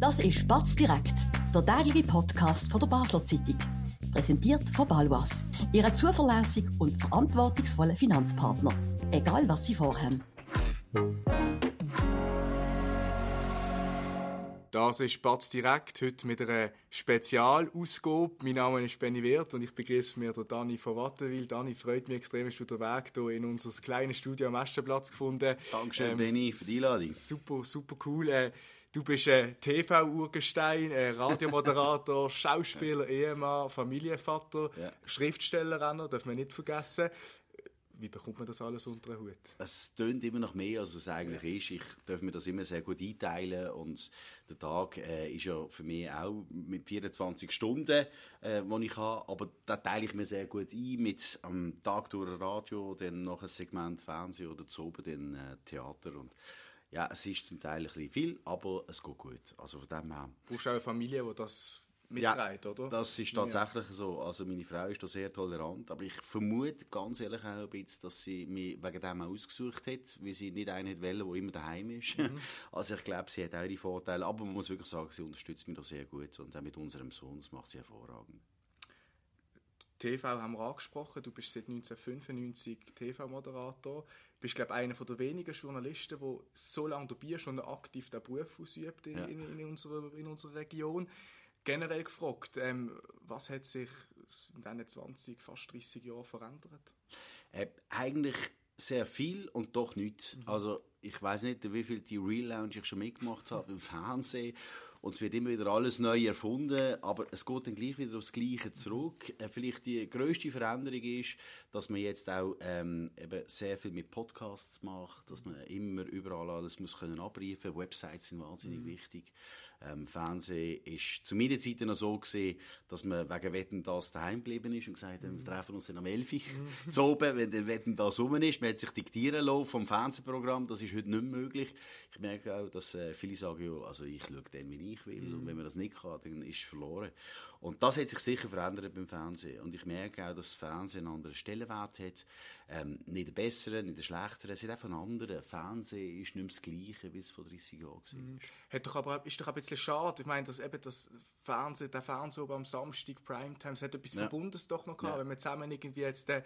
Das ist Batz direkt, der tägliche Podcast von der Basler Zeitung. Präsentiert von Balwas, Ihrem zuverlässigen und verantwortungsvollen Finanzpartner. Egal was Sie vorhaben. Das ist Batz direkt, heute mit einer Spezialausgabe. Mein Name ist Benny Wirth und ich begrüße mir den Dani von Wattenwil. Dani, freut mich extrem, dass du den Weg hier in unser kleines Studio am Eschenplatz gefunden Dankeschön, ähm, Benny, für die Einladung. Super, super cool. Äh, Du bist ein TV-Urgestein, Radiomoderator, Schauspieler, Ehemann, Familienvater, ja. Schriftsteller auch noch, darf man nicht vergessen. Wie bekommt man das alles unter den Hut? Es tönt immer noch mehr, als es eigentlich ja. ist. Ich darf mir das immer sehr gut einteilen und der Tag äh, ist ja für mich auch mit 24 Stunden, äh, die ich habe, aber da teile ich mir sehr gut ein mit am Tag durch Radio, dann noch ein Segment Fernsehen oder zu oben dann äh, Theater und ja, es ist zum Teil ein bisschen viel, aber es geht gut. Also von dem her. Du brauchst auch eine Familie, die das mitträgt, ja, oder? das ist tatsächlich ja. so. Also meine Frau ist da sehr tolerant, aber ich vermute ganz ehrlich auch ein bisschen, dass sie mich wegen dem auch ausgesucht hat, weil sie nicht einen wollte, der immer daheim ist. Mhm. Also ich glaube, sie hat auch die Vorteile, aber man muss wirklich sagen, sie unterstützt mich da sehr gut und auch mit unserem Sohn, das macht sie hervorragend. TV haben wir angesprochen. Du bist seit 1995 TV-Moderator. Du bist, glaube ich, einer der wenigen Journalisten, der so lange dabei ist und aktiv den Beruf ausübt in, ja. in, in, unserer, in unserer Region. Generell gefragt, ähm, was hat sich in diesen 20, fast 30 Jahren verändert? Äh, eigentlich sehr viel und doch nicht. Mhm. Also ich weiß nicht, wie viel die Real Lounge ich schon mitgemacht habe im Fernsehen und es wird immer wieder alles neu erfunden, aber es geht dann gleich wieder aufs Gleiche zurück. Äh, vielleicht die größte Veränderung ist, dass man jetzt auch ähm, eben sehr viel mit Podcasts macht, dass man immer überall alles muss können abrufen. Websites sind wahnsinnig mhm. wichtig. Ähm, Fernsehen ist zu meiner Zeit noch so gesehen, dass man wegen Wetten das daheim geblieben ist und gesagt hat, wir mhm. treffen uns dann am 11 Uhr mhm. zu oben, wenn der Wetten das rum ist. Man hat sich diktieren lassen vom Fernsehprogramm, das ist heute nicht möglich. Ich merke auch, dass äh, viele sagen, ja, also ich schaue dann, wie ich will und wenn man das nicht kann, dann ist es verloren. Und das hat sich sicher verändert beim Fernsehen. Und ich merke auch, dass das Fernsehen einen anderen Stellenwert hat. Ähm, nicht der bessere, nicht der schlechtere. Es hat einfach einen anderen. Fernsehen ist nicht mehr das Gleiche, wie es vor 30 Jahren war. Mhm. Hat doch aber, ist doch ein bisschen schade. Ich meine, dass eben das Fernsehen, der Fernsehen am Samstag, Primetime, es hat etwas ja. Verbundes doch noch gehabt, ja. wenn man zusammen irgendwie jetzt den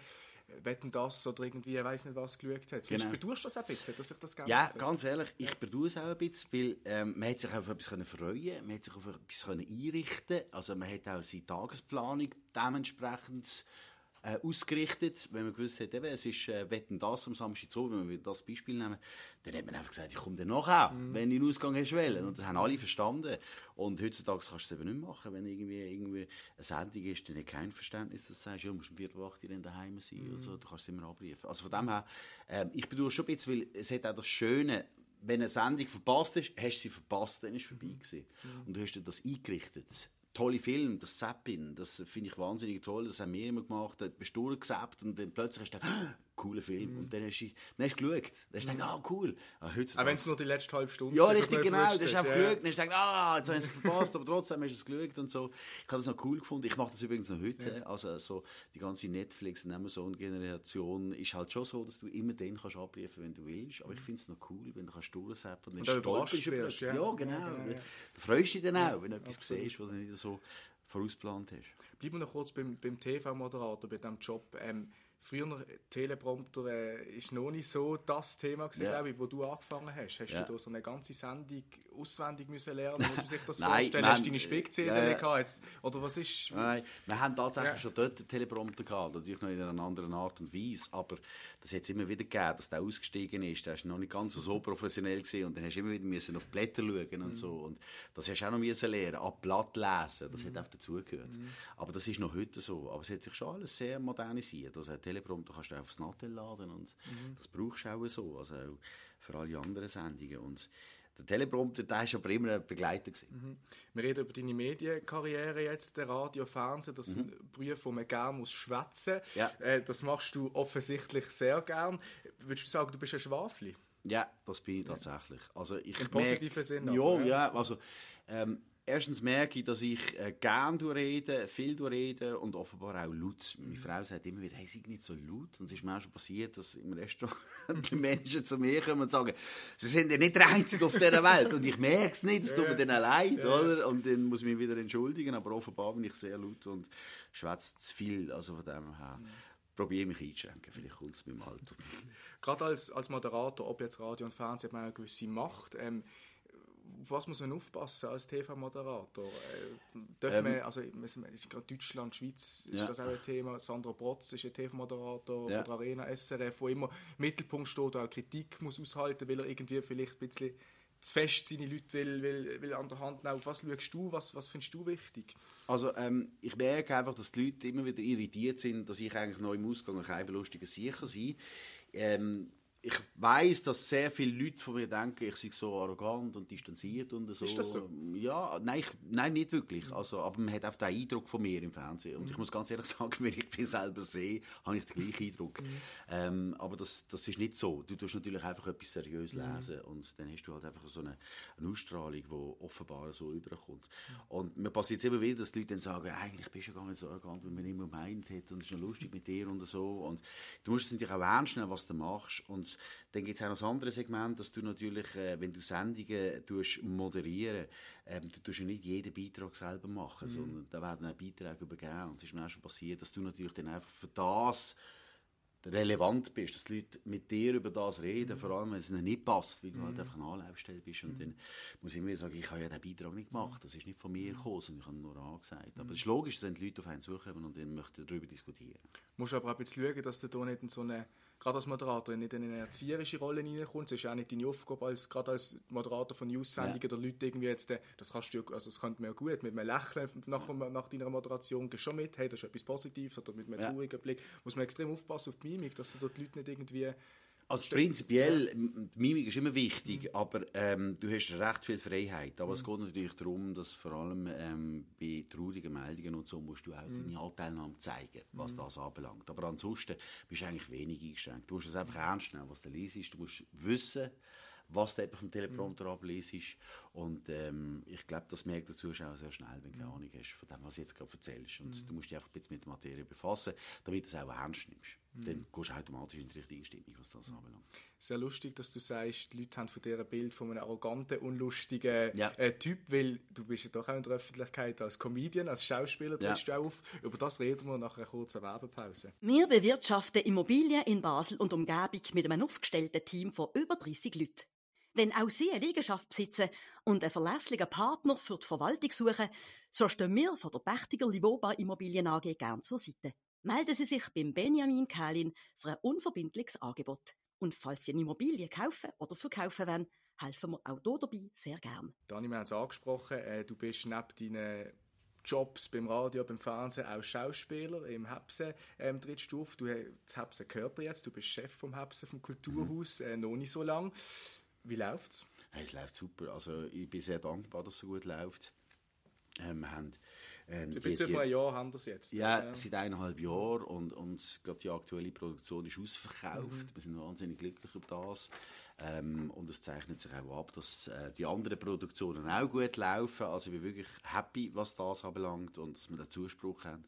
Wetten das oder irgendwie, ich weiß nicht was, geschaut hat. Genau. Bedurst du das ein bisschen, dass sich das geändert Ja, ganz ehrlich, ich bedauere es auch ein bisschen, weil ähm, man hat sich auf etwas können freuen man hat sich auf etwas können einrichten Also man hat auch seine Tagesplanung dementsprechend äh, ausgerichtet, wenn man gewusst hat, eben, es ist äh, Wetten das am Samstag so, wenn wir das Beispiel nehmen, dann hat man einfach gesagt, ich komme dann nachher, mhm. wenn du einen Ausgang hast wollen. Und das haben alle verstanden. Und heutzutage kannst du es eben nicht machen, wenn irgendwie, irgendwie eine Sendung ist, dann hat kein Verständnis, dass du sagst, ja, du musst um Viertel acht dann daheim sein, mhm. also, du kannst es immer abrufen. Also von dem her, äh, ich bedauere schon ein bisschen, weil es hat auch das Schöne, wenn eine Sendung verpasst ist, hast du sie verpasst, dann ist es vorbei mhm. gewesen. Mhm. Und du hast dir das eingerichtet tolle Film, das Zappin, das finde ich wahnsinnig toll, das haben wir immer gemacht, da bist du durchgesappt und dann plötzlich hast du gedacht, cooler Film. Mm. Und dann hast du, dann hast du geschaut. Dann hast du gedacht, ah, oh, cool. Ah, Auch wenn es nur die letzte halbe Stunde Ja, richtig, genau. Dann hast du einfach ja. geschaut. Dann hast du gedacht, ah, jetzt habe ich es verpasst, aber trotzdem hast du es geschaut und so. Ich habe das noch cool gefunden. Ich mache das übrigens noch heute. Ja. Also, so, die ganze Netflix- und Amazon-Generation ist halt schon so, dass du immer den kannst abrufen, wenn du willst. Aber ich finde es noch cool, wenn du kannst durchsetzen und dann stolperst über etwas. Ja, genau. Ja, genau. Du freust dich dann auch, wenn du etwas absolut. siehst, was du nicht so vorausgeplant hast. Bleiben wir noch kurz beim, beim TV-Moderator, bei diesem Job. Ähm, früher Teleprompter äh, ist noch nicht so das Thema gewesen, ja. glaube ich, wo du angefangen hast. Hast ja. du da so eine ganze Sendung auswendig müssen lernen? Muss man sich das Nein, vorstellen? Hast du deine Spickzettel ja, gehabt? Oder was ist? Nein, wir haben tatsächlich ja. schon dort einen Teleprompter gehabt, natürlich noch in einer anderen Art und Weise, aber das hat es immer wieder gegeben, dass der ausgestiegen ist, der ist noch nicht ganz so professionell gesehen und dann hast du immer wieder müssen auf Blätter schauen und mhm. so und das hast du auch noch müssen lernen, ab Blatt lesen, das mhm. hat einfach dazugehört. Mhm. Aber das ist noch heute so, aber es hat sich schon alles sehr modernisiert. Also Teleprompter kannst du aufs Nattel laden und mhm. das brauchst du auch so, also auch für alle anderen Sendungen und der Teleprompter, der war aber immer ein Begleiter. Mhm. Wir reden über deine Medienkarriere jetzt, Radio, Fernsehen, das mhm. sind Berufe, die man gerne muss schwätzen muss. Ja. Äh, das machst du offensichtlich sehr gern. Würdest du sagen, du bist ein Schwafli? Ja, das bin ich tatsächlich. Also ich Im positiven Sinne? Ja, ja, also ähm, erstens merke ich, dass ich äh, gerne rede, viel rede und offenbar auch laut. Meine Frau sagt immer wieder, hey, sei nicht so laut. Und es ist mir auch schon passiert, dass im Restaurant die Menschen zu mir kommen und sagen, sie sind ja nicht der Einzige auf dieser Welt. Und ich merke es nicht, es tut mir dann leid, ja. oder? Und dann muss ich mich wieder entschuldigen, aber offenbar bin ich sehr laut und schwätze zu viel. Also von dem her. Mhm probiere mich einzuschränken. Vielleicht kommt es mit dem Alter. Gerade als, als Moderator, ob jetzt Radio und Fernsehen, hat man eine gewisse Macht. Ähm, auf was muss man aufpassen als TV-Moderator? Äh, dürfen ähm, wir, also wir sind, gerade Deutschland, Schweiz ist ja. das auch ein Thema. Sandra Brotz ist ein TV-Moderator ja. von der Arena SRF, wo immer im Mittelpunkt steht, auch Kritik muss aushalten, weil er irgendwie vielleicht ein bisschen zu fest seine Leute will, will, will an der Hand nehmen. Auf was schaust du? Was, was findest du wichtig? Also ähm, ich merke einfach, dass die Leute immer wieder irritiert sind, dass ich eigentlich noch im Ausgang ein kein lustiger Sicher sein. Ähm, ich weiß, dass sehr viele Leute von mir denken, ich sei so arrogant und distanziert und so. Ist das so? Ja, nein, ich, nein nicht wirklich. Also, aber man hat auch den Eindruck von mir im Fernsehen. Und mhm. ich muss ganz ehrlich sagen, wenn ich mich selber sehe, habe ich den gleichen Eindruck. Mhm. Ähm, aber das, das ist nicht so. Du tust natürlich einfach etwas seriös mhm. lesen mhm. und dann hast du halt einfach so eine, eine Ausstrahlung, die offenbar so überkommt. Mhm. Und mir passiert es immer wieder, dass die Leute dann sagen, eigentlich bist du gar nicht so arrogant, wie man immer meint hat und es ist noch lustig mit dir und so. Und du musst es natürlich auch ernst nehmen, was du machst. Und dann gibt es auch noch das andere Segment, dass du natürlich, äh, wenn du Sendungen tust, moderieren ähm, du tust ja nicht jeden Beitrag selber machen, mhm. sondern da werden auch Beiträge übergeben. Und es ist mir auch schon passiert, dass du natürlich dann einfach für das relevant bist, dass die Leute mit dir über das reden, mhm. vor allem wenn es ihnen nicht passt, weil du halt mhm. halt einfach eine Anlaufstelle bist. Und mhm. dann muss ich immer sagen, ich habe ja den Beitrag nicht gemacht, das ist nicht von mir gekommen, sondern ich habe nur angesagt. Aber es ist logisch, dass die Leute auf einen zukommen und dann möchten darüber diskutieren. Du musst aber auch ein bisschen schauen, dass du da nicht in so eine gerade als Moderator nicht in eine erzieherische Rolle hineinkommt. Es ist auch nicht deine Aufgabe, als, gerade als Moderator von News-Sendungen ja. oder Leute irgendwie jetzt, äh, das kannst du, also das könnte man ja gut, mit einem Lächeln nach, nach deiner Moderation gehst schon mit, hey, das ist etwas Positives, oder mit einem ja. traurigen Blick, muss man extrem aufpassen auf die Mimik, dass du dort die Leute nicht irgendwie also prinzipiell, die Mimik ist immer wichtig, mhm. aber ähm, du hast recht viel Freiheit. Aber mhm. es geht natürlich darum, dass vor allem ähm, bei traurigen Meldungen und so musst du auch mhm. deine Anteilnahme zeigen, was mhm. das anbelangt. Aber ansonsten bist du eigentlich wenig eingeschränkt. Du musst es einfach ernst nehmen, was du liest. Du musst wissen, was du vom Teleprompter mhm. ablesest. Und ähm, ich glaube, das merkt der Zuschauer sehr schnell, wenn du keine mhm. Ahnung hast von dem, was du jetzt gerade erzählst. Und mhm. du musst dich einfach ein bisschen mit der Materie befassen, damit du es auch ernst nimmst. Mhm. Dann gehst du automatisch in die richtige Stimmung, was das mhm. anbelangt. Sehr lustig, dass du sagst, die Leute haben von dir ein Bild von einem arroganten, unlustigen ja. äh, Typ, weil du bist ja doch auch in der Öffentlichkeit als Comedian, als Schauspieler trittst ja. du auf. Über das reden wir nach einer kurzen Werbepause. Wir bewirtschaften Immobilien in Basel und Umgebung mit einem aufgestellten Team von über 30 Leuten. Wenn auch Sie eine Liegenschaft besitzen und einen verlässlichen Partner für die Verwaltung suchen, so stehen wir von der Pächtiger Livoba Immobilien AG gern zur Seite. Melden Sie sich beim Benjamin Kählin für ein unverbindliches Angebot. Und falls Sie eine Immobilie kaufen oder verkaufen wollen, helfen wir auch hier dabei sehr gern. Dani, wir haben es angesprochen, äh, du bist neben deinen Jobs beim Radio, beim Fernsehen auch Schauspieler im Hepse ähm, Drittstufe. Du, das Hepse gehört dir jetzt, du bist Chef vom Hepse, vom Kulturhaus, mhm. äh, noch nicht so lange. Wie läuft's? Hey, es läuft super. Also ich bin sehr dankbar, dass es so gut läuft. Ähm, wir haben, ähm, die, die, ein Jahr haben das jetzt. Ja, ja, seit eineinhalb Jahren und, und gerade die aktuelle Produktion ist ausverkauft. Mhm. Wir sind wahnsinnig glücklich über das. Ähm, und es zeichnet sich auch ab, dass äh, die anderen Produktionen auch gut laufen. Also ich bin wirklich happy, was das anbelangt und dass wir den Zuspruch haben.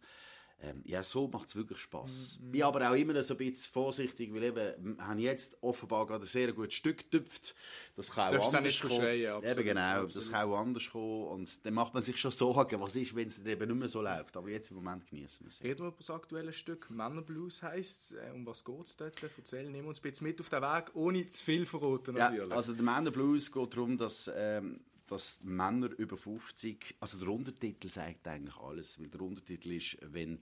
Ähm, ja, so macht es wirklich Spass. Mm, mm. Bin aber auch immer so ein bisschen vorsichtig, weil eben, haben jetzt offenbar gerade ein sehr gutes Stück getüpft. Das kann auch anders kommen. Absolut, eben genau, absolut. das kann auch anders kommen. Und dann macht man sich schon Sorgen, was ist, wenn es eben nicht mehr so läuft. Aber jetzt im Moment genießen wir es. Reden wir über das aktuelle Stück. Männerblues heisst es. Äh, um was geht es dort? Erzähl, nehmen uns ein bisschen mit auf den Weg, ohne zu viel verraten natürlich. Ja, also der Männerblues geht darum, dass... Ähm, dass Männer über 50, also der Untertitel sagt eigentlich alles, weil der Untertitel ist, wenn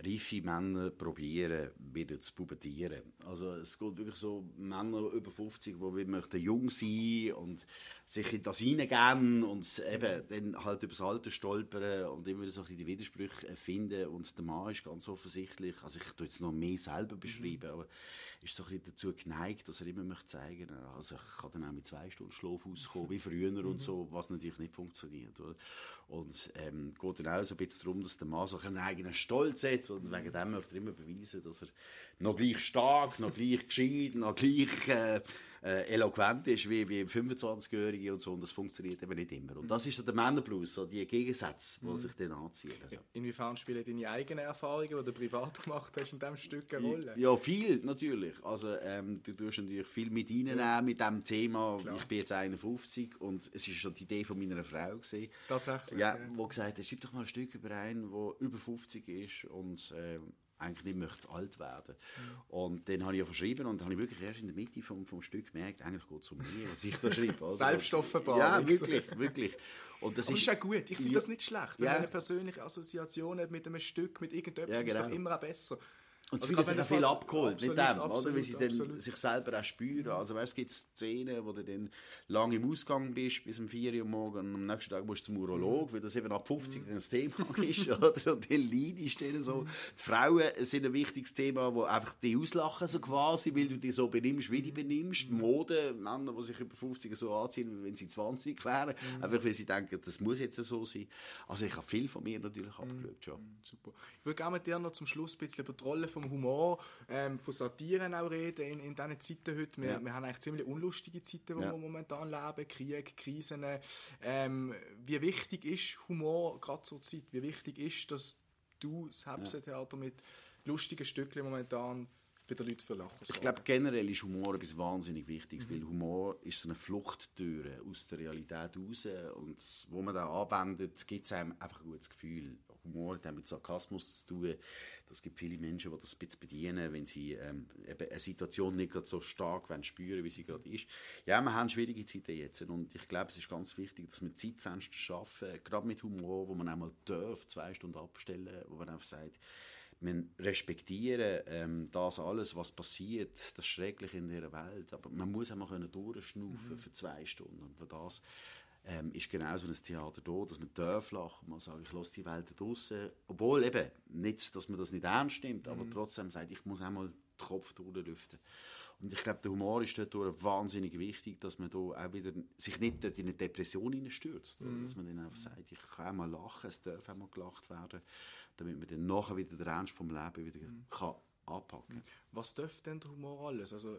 reife Männer probieren, wieder zu pubertieren. Also es geht wirklich so Männer über 50, die möchten jung sein und sich in das hineingeben und eben dann halt über das Alter stolpern und immer so ein bisschen die Widersprüche finden. Und der Mann ist ganz offensichtlich, also ich tue jetzt noch mehr selber beschreiben, aber ist so ein bisschen dazu geneigt, dass er immer möchte zeigen also ich kann dann auch mit zwei Stunden Schlaf auskommen, wie früher und mhm. so, was natürlich nicht funktioniert. Oder? Und ähm, geht dann auch so ein bisschen darum, dass der Mann so einen eigenen Stolz hat und wegen dem möchte er immer beweisen, dass er noch gleich stark, noch gleich gescheit, noch gleich äh, äh, eloquent ist wie, wie 25-Jährige und so. Und das funktioniert eben nicht immer. Und das ist so der Männerblues, so die Gegensätze, die mhm. sich dann anziehen. Also. Inwiefern spielen deine eigenen Erfahrungen, die du privat gemacht hast, in diesem Stück eine Rolle? Ja, viel natürlich. Also ähm, du tust natürlich viel mit reinnehmen ja. mit diesem Thema. Klar. Ich bin jetzt 51 und es war schon die Idee von meiner Frau. Gewesen, Tatsächlich? Ja, ja. wo gesagt hat, schreib doch mal ein Stück über einen, der über 50 ist und ähm, eigentlich nicht möchte alt werden. Mhm. Und dann habe ich ja verschrieben und dann habe ich wirklich erst in der Mitte vom, vom Stück gemerkt, eigentlich geht es um mich, was ich da schreibe. Selbstoffenbarung. Ja, wirklich, wirklich. Und das ist, ist auch gut. Ich finde ja, das nicht schlecht. Wenn ja. eine persönliche Assoziation hat mit einem Stück, mit irgendetwas, ja, genau. ist doch immer auch besser. Und also sich auch viel abgeholt absolut, mit dem, absolut, oder? Weil sie dann sich selber auch spüren. Also weißt, es gibt Szenen, wo du dann lange im Ausgang bist, bis um 4 Uhr morgens und am nächsten Tag musst du zum Urolog, mhm. weil das eben ab 50 mhm. das Thema ist, oder? Und dann leidest du dann so. Mhm. Die Frauen sind ein wichtiges Thema, wo einfach die auslachen, so quasi, weil du dich so benimmst, wie du benimmst. Mhm. Mode, Männer, die sich über 50 so anziehen, wenn sie 20 wären, mhm. einfach weil sie denken, das muss jetzt so sein. Also ich habe viel von mir natürlich mhm. abgeschaut, schon. Super. Ich würde gerne mit dir noch zum Schluss ein bisschen über die Rolle vom Humor, ähm, von Satiren auch reden in, in diesen Zeiten heute. Wir, ja. wir haben eigentlich ziemlich unlustige Zeiten, wo ja. wir momentan leben, Krieg, Krisen. Ähm, wie wichtig ist Humor gerade zur Zeit? Wie wichtig ist, dass du das Hebse-Theater mit lustigen Stückchen momentan bei den Leuten für Lachen Ich glaube, generell ist Humor etwas wahnsinnig Wichtiges, mhm. weil Humor ist so eine Fluchttür aus der Realität raus und wo man da anwendet, gibt es einem einfach ein gutes Gefühl. Humor hat mit Sarkasmus zu tun. Es gibt viele Menschen, die das ein bisschen bedienen, wenn sie ähm, eben eine Situation nicht so stark wollen, spüren wie sie gerade ist. Ja, wir haben schwierige Zeiten jetzt und ich glaube, es ist ganz wichtig, dass wir Zeitfenster schaffen, gerade mit Humor, wo man einmal darf, zwei Stunden abstellen, wo man einfach sagt, wir respektieren ähm, das alles, was passiert, das Schreckliche in dieser Welt, aber man muss einmal durchschnaufen mhm. für zwei Stunden und für das ähm, ist genau so ein Theater da, dass man darf lachen, man sagt, ich lasse die Welt draußen, obwohl eben, nicht, dass man das nicht ernst nimmt, aber mhm. trotzdem sagt, ich muss einmal den Kopf durchlüften. Und ich glaube, der Humor ist dort wahnsinnig wichtig, dass man da auch wieder sich nicht dort in eine Depression hineinstürzt. Mhm. Dass man dann einfach sagt, ich kann auch mal lachen, es darf auch mal gelacht werden, damit man dann nachher wieder den Ernst vom Leben wieder mhm. kann anpacken. Was dürfte denn der Humor alles? Also,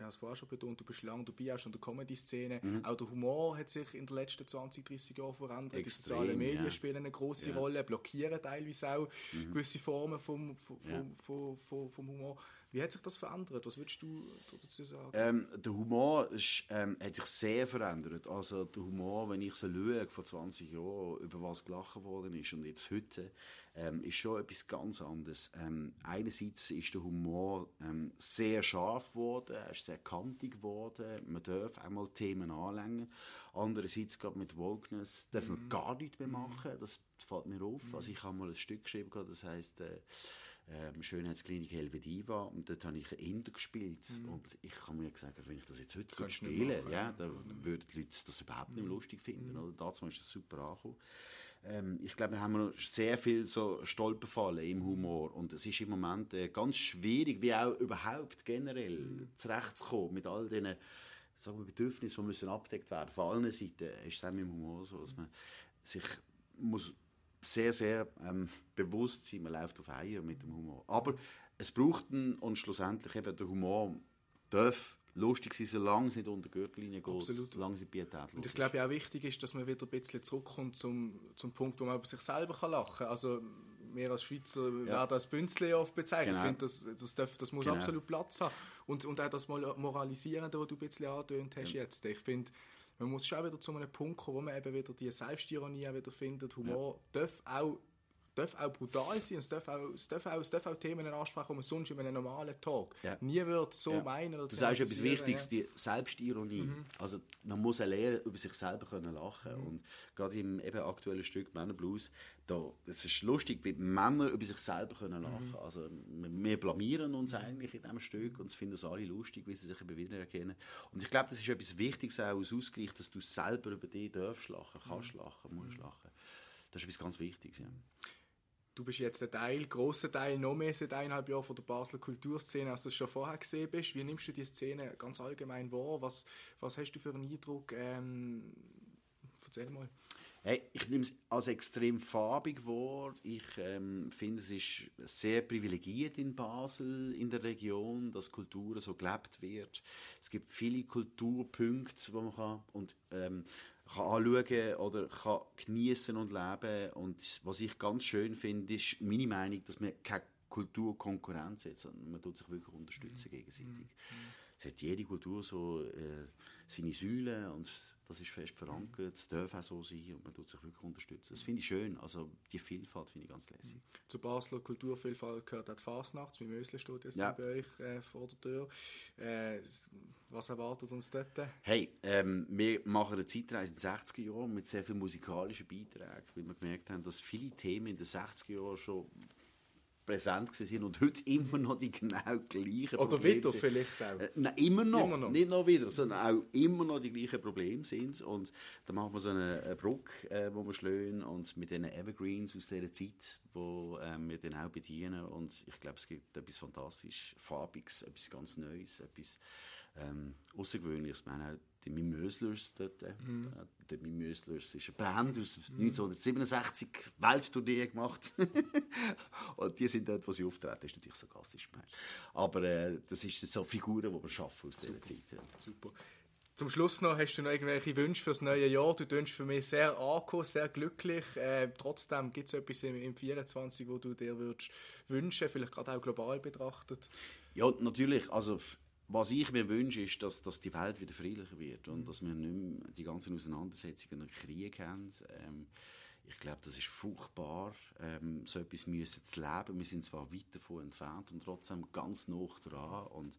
ich habe es vorher schon betont, du bist lange dabei, auch schon in der Comedy-Szene. Mhm. Auch der Humor hat sich in den letzten 20, 30 Jahren verändert. Extrem, die sozialen Medien ja. spielen eine große ja. Rolle, blockieren teilweise auch mhm. gewisse Formen vom, vom, ja. vom, vom, vom Humor. Wie hat sich das verändert? Was würdest du dazu sagen? Ähm, der Humor ist, ähm, hat sich sehr verändert. Also der Humor, wenn ich so schaue, vor 20 Jahren, über was gelacht worden ist und jetzt heute, ähm, ist schon etwas ganz anderes. Ähm, einerseits ist der Humor ähm, sehr scharf geworden, er ist sehr kantig geworden, man darf einmal Themen anlängen. Andererseits, gerade mit Wokeness, darf man mhm. gar nichts mehr machen, das fällt mir auf. Mhm. Also ich habe mal ein Stück geschrieben, das heißt äh, ähm, Schönheitsklinik Helvediva und dort habe ich Inder gespielt mhm. und ich habe mir gesagt, wenn ich das jetzt heute spiele, ja, dann würden die Leute das überhaupt nicht mhm. lustig finden. Mhm. Oder? Dazu ist das super angekommen. Ähm, ich glaube, wir haben noch sehr viel so Stolperfallen im Humor und es ist im Moment äh, ganz schwierig, wie auch überhaupt generell mhm. zurechtzukommen mit all diesen sagen wir, Bedürfnissen, die müssen abgedeckt werden. Von allen Seiten ist es auch mit dem Humor so, dass man sich muss sehr, sehr ähm, bewusst sein, man läuft auf Eier mit dem Humor. Aber es braucht einen, und schlussendlich eben der Humor darf lustig sein, solange es nicht unter die Gürtellinie geht, Absolut. solange es pietätlos Und ich glaube auch wichtig ist, dass man wieder ein bisschen zurückkommt zum, zum Punkt, wo man über sich selber kann lachen kann. Also wir als Schweizer ja. werden als Bünzli oft bezeichnet. Genau. Ich finde, das, das, darf, das muss genau. absolut Platz haben. Und, und auch das Moralisierende, was du ein bisschen angetönt hast ja. jetzt. Ich finde, man muss schon wieder zu einem Punkt kommen, wo man eben wieder die Selbstironie wieder findet. Humor ja. darf auch darf auch brutal sein, es darf auch, es darf auch, es darf auch Themen ansprechen, die man sonst in einem normalen Tag ja. nie wird so ja. meinen. Oder du sagst etwas Wichtiges, die Selbstironie. Mhm. Also man muss lernen, über sich selber können lachen mhm. und gerade im eben aktuellen Stück Männer Blues, da, es ist lustig, wie Männer über sich selber können lachen. Mhm. Also wir blamieren uns eigentlich in diesem Stück und es finden es alle lustig, wie sie sich eben wiedererkennen. Und ich glaube, das ist etwas Wichtiges auch als Ausgleich, dass du selber über dich darfst lachen, kannst mhm. lachen, musst mhm. lachen. Das ist etwas ganz Wichtiges. Ja du bist jetzt ein Teil, grosser Teil, noch mehr seit eineinhalb Jahren von der Basler Kulturszene, als du es schon vorher gesehen bist. Wie nimmst du die Szene ganz allgemein wahr? Was, was hast du für einen Eindruck? Ähm, erzähl mal. Hey, ich nehme es als extrem farbig wahr. Ich ähm, finde, es ist sehr privilegiert in Basel, in der Region, dass Kultur so gelebt wird. Es gibt viele Kulturpunkte, wo man kann und ähm, kann anschauen oder kann genießen und leben. Und was ich ganz schön finde, ist meine Meinung, dass man keine Kulturkonkurrenz hat, sondern man tut sich wirklich unterstützen mhm. gegenseitig. Mhm. Es hat jede Kultur so äh, seine Säulen und das ist fest verankert, es darf auch so sein und man tut sich wirklich unterstützen. Das finde ich schön, also die Vielfalt finde ich ganz lässig. Mhm. Zur Basler Kulturvielfalt gehört auch die Fasnacht, wie Mösle steht jetzt ja. bei euch äh, vor der Tür. Äh, was erwartet uns dort? Hey, ähm, wir machen eine Zeitreise in den 60er Jahren mit sehr vielen musikalischen Beiträgen, weil wir gemerkt haben, dass viele Themen in den 60er Jahren schon präsent sind und heute immer noch die genau gleichen Oder Probleme wieder sind. vielleicht auch. Äh, nein, immer noch. immer noch. Nicht noch wieder, sondern auch immer noch die gleichen Probleme sind. Und dann machen wir so eine, eine Brücke, äh, wo wir schlagen und mit den Evergreens aus dieser Zeit, wo äh, wir dann auch bedienen. Und ich glaube, es gibt etwas fantastisch Farbiges, etwas ganz Neues, etwas ähm, Außergewöhnliches. Wir haben die Mimöslers dort. Äh, mhm. Der Mimöslers ist eine Band aus mhm. 1967 Welttournee gemacht. und die sind dort, wo sie auftreten, das ist natürlich so gemeint. Aber äh, das sind so Figuren, die wir schaffen aus dieser Zeit. Ja. Super. Zum Schluss noch, hast du noch irgendwelche Wünsche für das neue Jahr? Du tönst für mich sehr angekommen, sehr glücklich. Äh, trotzdem gibt es etwas im, im 24, wo du dir würdest wünschen, vielleicht gerade auch global betrachtet? Ja, natürlich. Also was ich mir wünsche, ist, dass, dass die Welt wieder friedlicher wird und dass wir nicht mehr die ganzen Auseinandersetzungen und Kriege haben. Ähm, ich glaube, das ist furchtbar, ähm, so etwas müssen zu leben. Wir sind zwar weit davon entfernt und trotzdem ganz nah dran. Und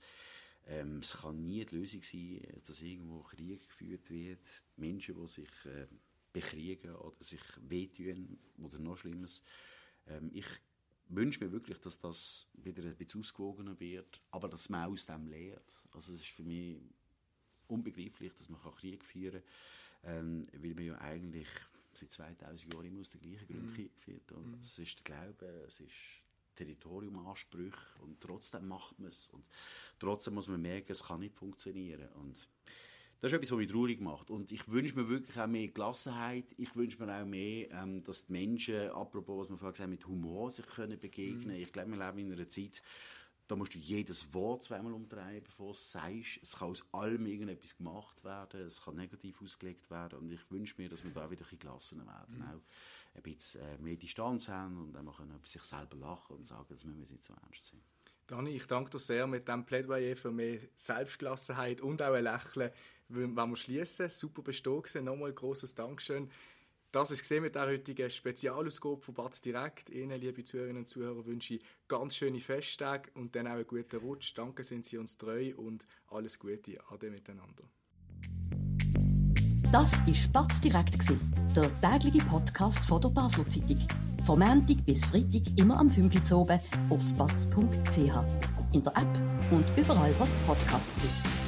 ähm, es kann nie die Lösung sein, dass irgendwo Krieg geführt wird. Menschen, die sich äh, bekriegen oder sich wehtun oder noch Schlimmes. Ähm, ich wünsche mir wirklich, dass das wieder ein bisschen ausgewogener wird, aber dass man aus dem lehrt. Also es ist für mich unbegreiflich, dass man Krieg führen kann, ähm, weil man ja eigentlich seit 2000 Jahren immer aus den gleichen Gründen mm. Krieg führt. Und mm. Es ist der Glaube, es ist Territoriumansprüche und trotzdem macht man es. Und trotzdem muss man merken, es kann nicht funktionieren. Und das ist etwas, was mich traurig macht. Und ich wünsche mir wirklich auch mehr Gelassenheit. Ich wünsche mir auch mehr, ähm, dass die Menschen, apropos, was wir vorhin gesagt haben, mit Humor sich können begegnen. Mhm. Ich glaube, wir leben in einer Zeit, da musst du jedes Wort zweimal umdrehen, bevor du es sagst. Es kann aus allem irgendetwas gemacht werden. Es kann negativ ausgelegt werden. Und ich wünsche mir, dass wir da wieder ein bisschen gelassener werden. Mhm. Auch ein bisschen äh, mehr Distanz haben und dann können über sich selber lachen und sagen, das müssen wir nicht so ernst sehen. Dani, ich danke dir sehr mit diesem Plädoyer für mehr Selbstgelassenheit und auch ein Lächeln wenn wir schließen. Super bestoßen. Nochmal großes Dankeschön. Das ist gesehen mit der heutigen Spezialausgabe von Batz Direkt. Ihnen, liebe Zuhörerinnen und Zuhörer, wünsche ich ganz schöne Festtage und dann auch einen guten Rutsch. Danke, sind Sie uns treu und alles Gute. Ade miteinander. Das war Batz Direkt, der tägliche Podcast von der Basel Zeitung. Von Montag bis Freitag immer am 5 Uhr oben auf batz.ch. In der App und überall, was Podcasts gibt.